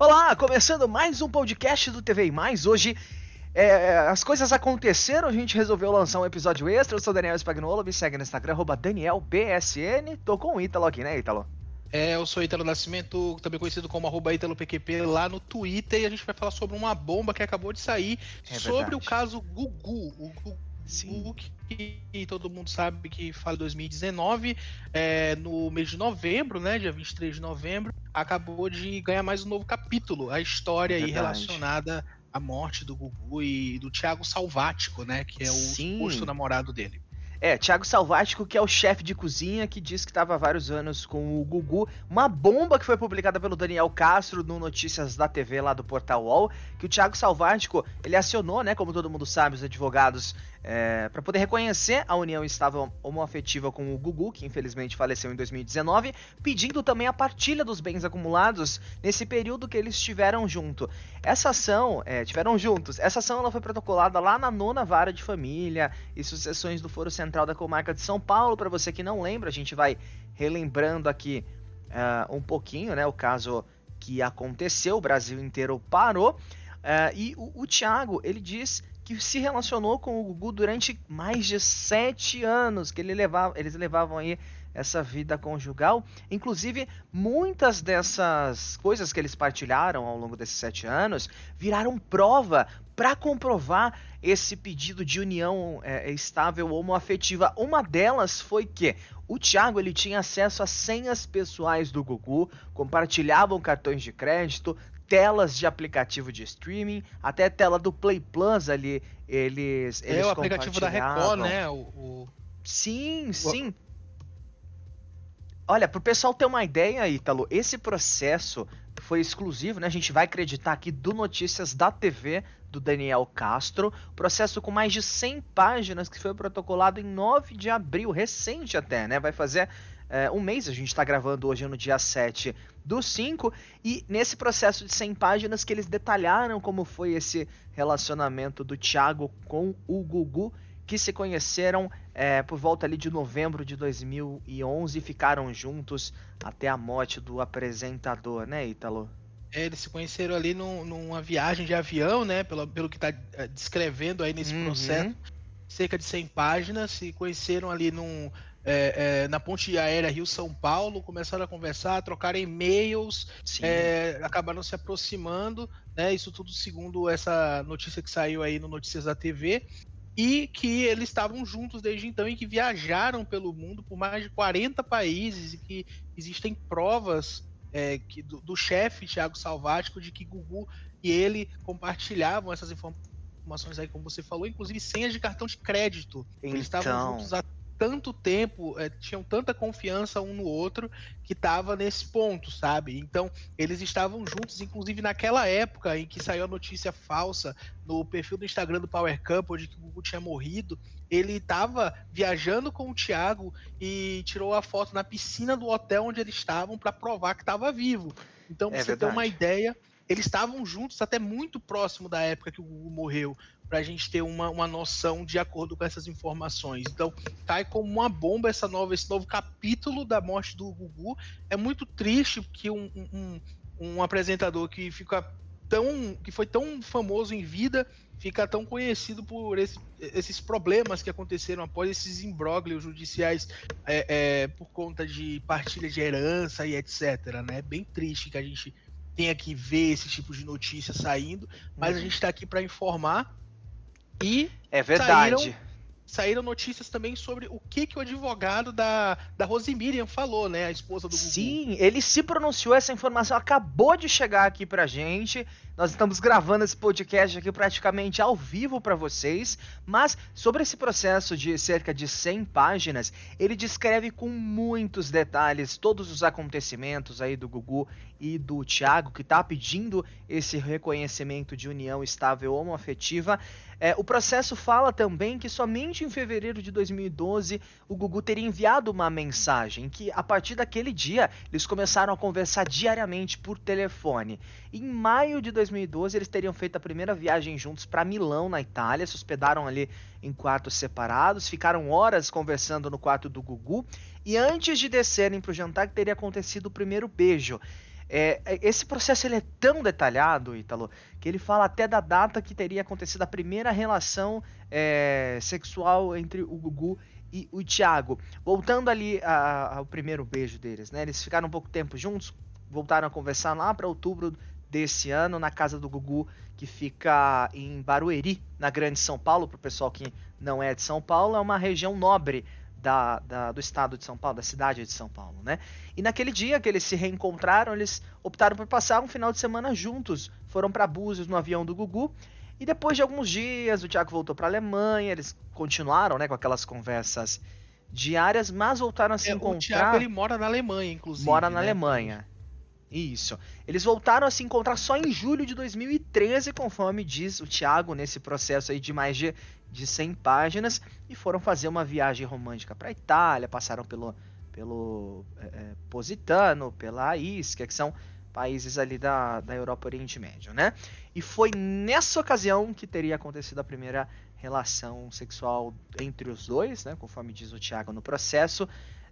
Olá, começando mais um podcast do TV e Mais. Hoje é, as coisas aconteceram, a gente resolveu lançar um episódio extra. Eu sou Daniel Spagnolo, me segue no Instagram, DanielBSN. Tô com o Ítalo aqui, né, Ítalo? É, eu sou Ítalo Nascimento, também conhecido como arroba ItaloPQP lá no Twitter, e a gente vai falar sobre uma bomba que acabou de sair é sobre o caso Gugu. O Gugu Sim. que todo mundo sabe que fala 2019, é, no mês de novembro, né, dia 23 de novembro, acabou de ganhar mais um novo capítulo, a história é aí relacionada à morte do Gugu e do Thiago Salvático, né, que é o Sim. suposto namorado dele. É, Thiago Salvático, que é o chefe de cozinha, que diz que estava há vários anos com o Gugu. Uma bomba que foi publicada pelo Daniel Castro no Notícias da TV lá do Portal UOL, que o Thiago Salvático, ele acionou, né, como todo mundo sabe, os advogados é, para poder reconhecer a união estável homoafetiva com o Gugu, que infelizmente faleceu em 2019, pedindo também a partilha dos bens acumulados nesse período que eles estiveram junto. Essa ação, é, tiveram juntos, essa ação ela foi protocolada lá na nona vara de família e sucessões do Foro Central da Comarca de São Paulo. Para você que não lembra, a gente vai relembrando aqui uh, um pouquinho, né, o caso que aconteceu, o Brasil inteiro parou. Uh, e o, o Thiago, ele diz que se relacionou com o Gugu durante mais de sete anos, que ele levava, eles levavam aí essa vida conjugal. Inclusive, muitas dessas coisas que eles partilharam ao longo desses sete anos viraram prova para comprovar esse pedido de união é, estável homoafetiva. Uma delas foi que o Thiago ele tinha acesso às senhas pessoais do Gugu, compartilhavam cartões de crédito, telas de aplicativo de streaming, até tela do Play Plus ali, eles, eles É o aplicativo da Record, né? O, o... Sim, sim. Olha, pro pessoal ter uma ideia, Ítalo, esse processo foi exclusivo, né? A gente vai acreditar aqui do Notícias da TV do Daniel Castro, processo com mais de 100 páginas que foi protocolado em 9 de abril, recente até, né? Vai fazer é, um mês, a gente está gravando hoje no dia 7 do 5, e nesse processo de 100 páginas que eles detalharam como foi esse relacionamento do Thiago com o Gugu, que se conheceram é, por volta ali de novembro de 2011 e ficaram juntos até a morte do apresentador, né, Ítalo? É, eles se conheceram ali num, numa viagem de avião, né? Pelo, pelo que está é, descrevendo aí nesse uhum. processo. Cerca de 100 páginas, se conheceram ali num, é, é, na ponte aérea Rio-São Paulo, começaram a conversar, trocar e-mails, é, acabaram se aproximando, né? Isso tudo segundo essa notícia que saiu aí no Notícias da TV. E que eles estavam juntos desde então e que viajaram pelo mundo por mais de 40 países e que existem provas é, que, do, do chefe Thiago Salvático de que Gugu e ele compartilhavam essas informações aí, como você falou, inclusive senhas de cartão de crédito. Então... Eles estavam então. juntos há tanto tempo, é, tinham tanta confiança um no outro que tava nesse ponto, sabe? Então, eles estavam juntos, inclusive naquela época em que saiu a notícia falsa no perfil do Instagram do Power Couple de que o Gugu tinha morrido, ele estava viajando com o Thiago e tirou a foto na piscina do hotel onde eles estavam para provar que estava vivo. Então, é você tem uma ideia, eles estavam juntos até muito próximo da época que o Gugu morreu para a gente ter uma, uma noção de acordo com essas informações. Então, cai como uma bomba essa nova, esse novo capítulo da morte do Gugu. É muito triste que um, um, um apresentador que fica tão. que foi tão famoso em vida fica tão conhecido por esse, esses problemas que aconteceram após esses imbróglios judiciais é, é, por conta de partilha de herança e etc. Né? É bem triste que a gente tenha que ver esse tipo de notícia saindo, mas uhum. a gente está aqui para informar e é verdade. Saíram, saíram notícias também sobre o que, que o advogado da, da Rose Miriam falou, né? A esposa do Gugu. Sim, ele se pronunciou, essa informação acabou de chegar aqui pra gente. Nós estamos gravando esse podcast aqui praticamente ao vivo para vocês, mas sobre esse processo de cerca de 100 páginas, ele descreve com muitos detalhes todos os acontecimentos aí do Gugu e do Thiago, que está pedindo esse reconhecimento de união estável homoafetiva. É, o processo fala também que somente em fevereiro de 2012 o Gugu teria enviado uma mensagem que a partir daquele dia eles começaram a conversar diariamente por telefone. Em maio de 2012, eles teriam feito a primeira viagem juntos para Milão, na Itália, se hospedaram ali em quartos separados, ficaram horas conversando no quarto do Gugu, e antes de descerem para o jantar, teria acontecido o primeiro beijo. É, é, esse processo ele é tão detalhado, Ítalo, que ele fala até da data que teria acontecido a primeira relação é, sexual entre o Gugu e o Thiago. Voltando ali a, ao primeiro beijo deles, né? Eles ficaram um pouco tempo juntos, voltaram a conversar lá para outubro desse ano na casa do Gugu, que fica em Barueri, na Grande São Paulo, para o pessoal que não é de São Paulo, é uma região nobre da, da, do estado de São Paulo, da cidade de São Paulo, né? E naquele dia que eles se reencontraram, eles optaram por passar um final de semana juntos. Foram para Búzios no avião do Gugu. E depois de alguns dias, o Thiago voltou para a Alemanha. Eles continuaram, né, com aquelas conversas diárias, mas voltaram a se é, encontrar. O Thiago ele mora na Alemanha, inclusive. Mora na né? Alemanha. Isso. Eles voltaram a se encontrar só em julho de 2013, conforme diz o Thiago, nesse processo aí de mais de, de 100 páginas, e foram fazer uma viagem romântica para Itália, passaram pelo, pelo é, é, Positano, pela Isca, que são países ali da, da Europa Oriente Médio, né? E foi nessa ocasião que teria acontecido a primeira relação sexual entre os dois, né? Conforme diz o Thiago no processo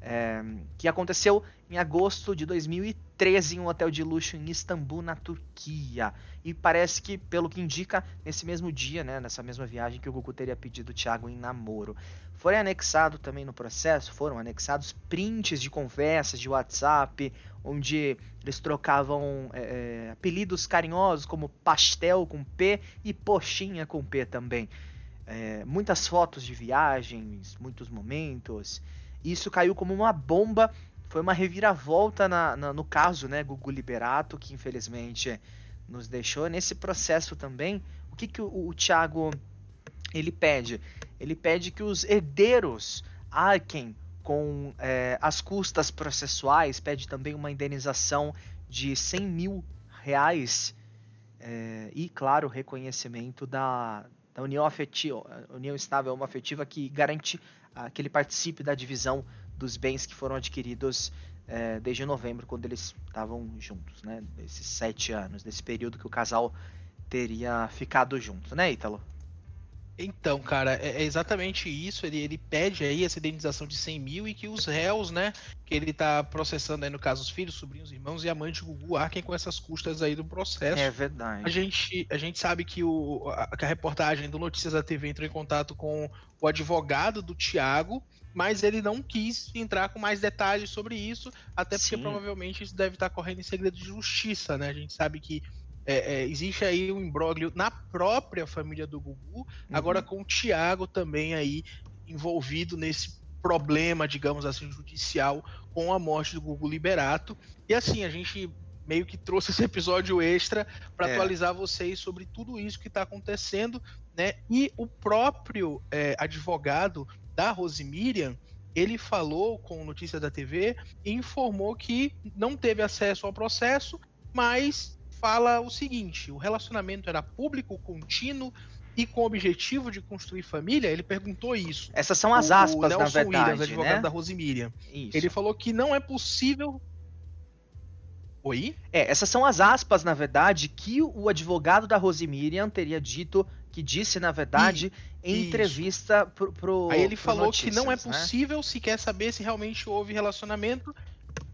é, que aconteceu em agosto de 2013 em um hotel de luxo em Istambul, na Turquia. E parece que, pelo que indica, nesse mesmo dia, né, nessa mesma viagem, que o Gugu teria pedido o Thiago em namoro. Foram anexados também no processo, foram anexados prints de conversas de WhatsApp, onde eles trocavam é, apelidos carinhosos como pastel com P e poxinha com P também. É, muitas fotos de viagens, muitos momentos. Isso caiu como uma bomba. Foi uma reviravolta na, na, no caso, né, Gugu Liberato, que infelizmente nos deixou. Nesse processo também, o que, que o, o Thiago ele pede? Ele pede que os herdeiros arquem com é, as custas processuais, pede também uma indenização de 100 mil reais é, e, claro, reconhecimento da, da união afetiva, união estável, afetiva que garante que ele participe da divisão dos bens que foram adquiridos é, desde novembro, quando eles estavam juntos, né? Esses sete anos, desse período que o casal teria ficado junto, né, Ítalo? Então, cara, é, é exatamente isso. Ele, ele pede aí essa indenização de 100 mil e que os réus, né, que ele tá processando aí, no caso, os filhos, sobrinhos, irmãos e amantes de Gugu arquem com essas custas aí do processo. É verdade. A gente, a gente sabe que, o, a, que a reportagem do Notícias da TV entrou em contato com o advogado do Tiago, mas ele não quis entrar com mais detalhes sobre isso, até porque Sim. provavelmente isso deve estar correndo em segredo de justiça, né? A gente sabe que é, é, existe aí um imbróglio na própria família do Gugu, uhum. agora com o Thiago também aí envolvido nesse problema, digamos assim, judicial com a morte do Gugu Liberato. E assim, a gente meio que trouxe esse episódio extra para é. atualizar vocês sobre tudo isso que está acontecendo, né? E o próprio é, advogado da Rosemiriam, ele falou com notícia da TV e informou que não teve acesso ao processo, mas fala o seguinte: o relacionamento era público, contínuo e com o objetivo de construir família? Ele perguntou isso. Essas são as aspas, o Nelson na verdade, Williams, advogado né? da Rosemiriam. Ele falou que não é possível Oi? É, essas são as aspas, na verdade, que o advogado da Rosemiriam teria dito, que disse, na verdade, e, em entrevista pro, pro Aí ele falou notícias, que não é né? possível né? se quer saber se realmente houve relacionamento.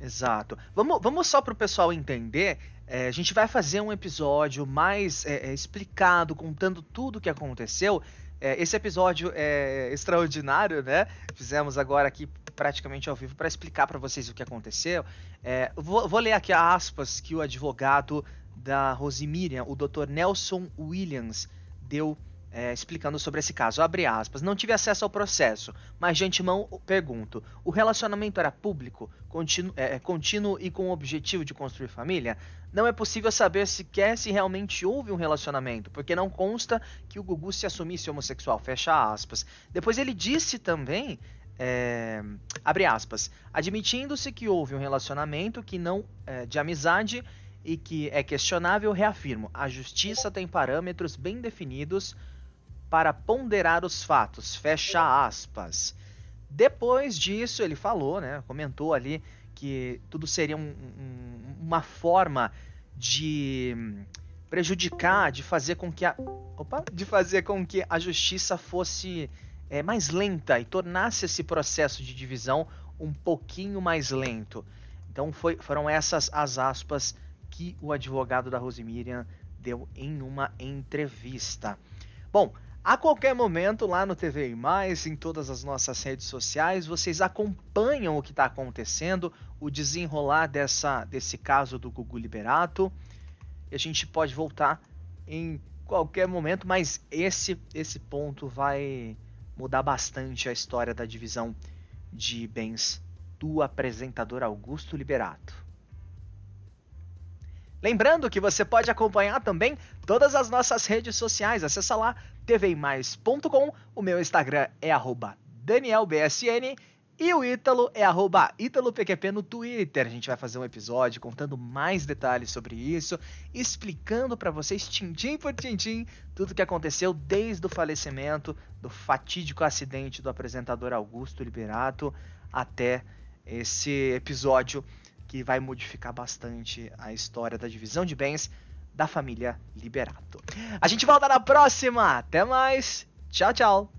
Exato. Vamos, vamos só pro pessoal entender é, a gente vai fazer um episódio mais é, é, explicado, contando tudo o que aconteceu. É, esse episódio é extraordinário, né? Fizemos agora aqui praticamente ao vivo para explicar para vocês o que aconteceu. É, vou, vou, ler aqui aspas que o advogado da Rosemiriam, o Dr. Nelson Williams, deu é, explicando sobre esse caso. Abre aspas. Não tive acesso ao processo, mas de antemão pergunto: o relacionamento era público, contínuo, é, contínuo e com o objetivo de construir família? Não é possível saber sequer se realmente houve um relacionamento, porque não consta que o Gugu se assumisse homossexual. Fecha aspas. Depois ele disse também. É, abre aspas, admitindo-se que houve um relacionamento que não é, de amizade e que é questionável, reafirmo: a justiça tem parâmetros bem definidos para ponderar os fatos. Fecha aspas. Depois disso, ele falou, né, comentou ali que tudo seria um, um, uma forma de prejudicar, de fazer com que a, opa, de fazer com que a justiça fosse é, mais lenta e tornasse esse processo de divisão um pouquinho mais lento. Então foi, foram essas as aspas que o advogado da Rosemiriam deu em uma entrevista. Bom, a qualquer momento, lá no TV Mais, em todas as nossas redes sociais, vocês acompanham o que está acontecendo, o desenrolar dessa, desse caso do Gugu Liberato. A gente pode voltar em qualquer momento, mas esse, esse ponto vai mudar bastante a história da divisão de bens do apresentador Augusto Liberato. Lembrando que você pode acompanhar também todas as nossas redes sociais. Acesse lá tvmais.com. O meu Instagram é danielbsn e o Ítalo é ItaloPQP no Twitter. A gente vai fazer um episódio contando mais detalhes sobre isso, explicando para vocês, tintim por tintim, tudo o que aconteceu desde o falecimento do fatídico acidente do apresentador Augusto Liberato até esse episódio que vai modificar bastante a história da divisão de bens da família Liberato. A gente volta na próxima. Até mais. Tchau, tchau.